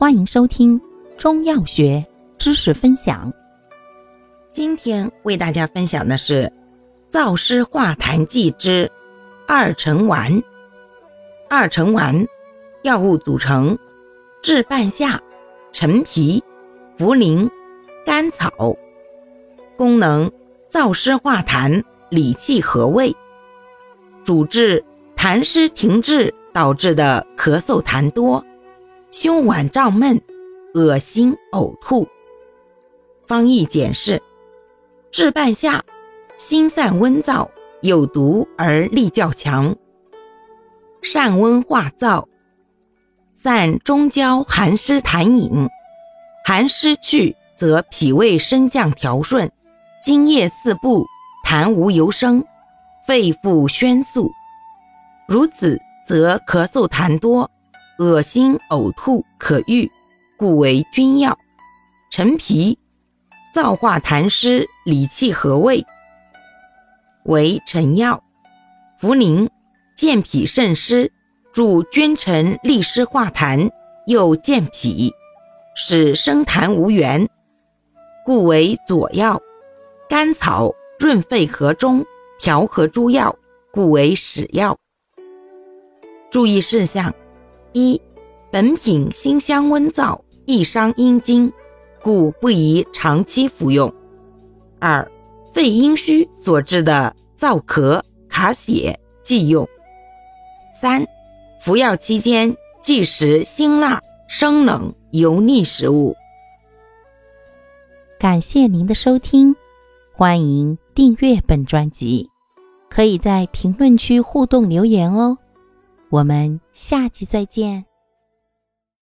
欢迎收听中药学知识分享。今天为大家分享的是燥湿化痰剂之二陈丸。二陈丸药物组成：炙半夏、陈皮、茯苓、甘草。功能：燥湿化痰，理气和胃。主治痰湿停滞导致的咳嗽痰多。胸脘胀闷、恶心、呕吐。方义解释：炙半夏，辛散温燥，有毒而力较强，善温化燥，散中焦寒湿痰饮。寒湿去，则脾胃升降调顺，津液四布，痰无尤生，肺复宣肃。如此，则咳嗽痰多。恶心呕吐可愈，故为君药。陈皮，燥化痰湿，理气和胃，为臣药。茯苓，健脾渗湿，助君臣利湿化痰，又健脾，使生痰无源，故为佐药。甘草，润肺和中，调和诸药，故为使药。注意事项。一，本品辛香温燥，易伤阴经，故不宜长期服用。二，肺阴虚所致的燥咳、卡血忌用。三，服药期间忌食辛辣、生冷、油腻食物。感谢您的收听，欢迎订阅本专辑，可以在评论区互动留言哦。我们下期再见。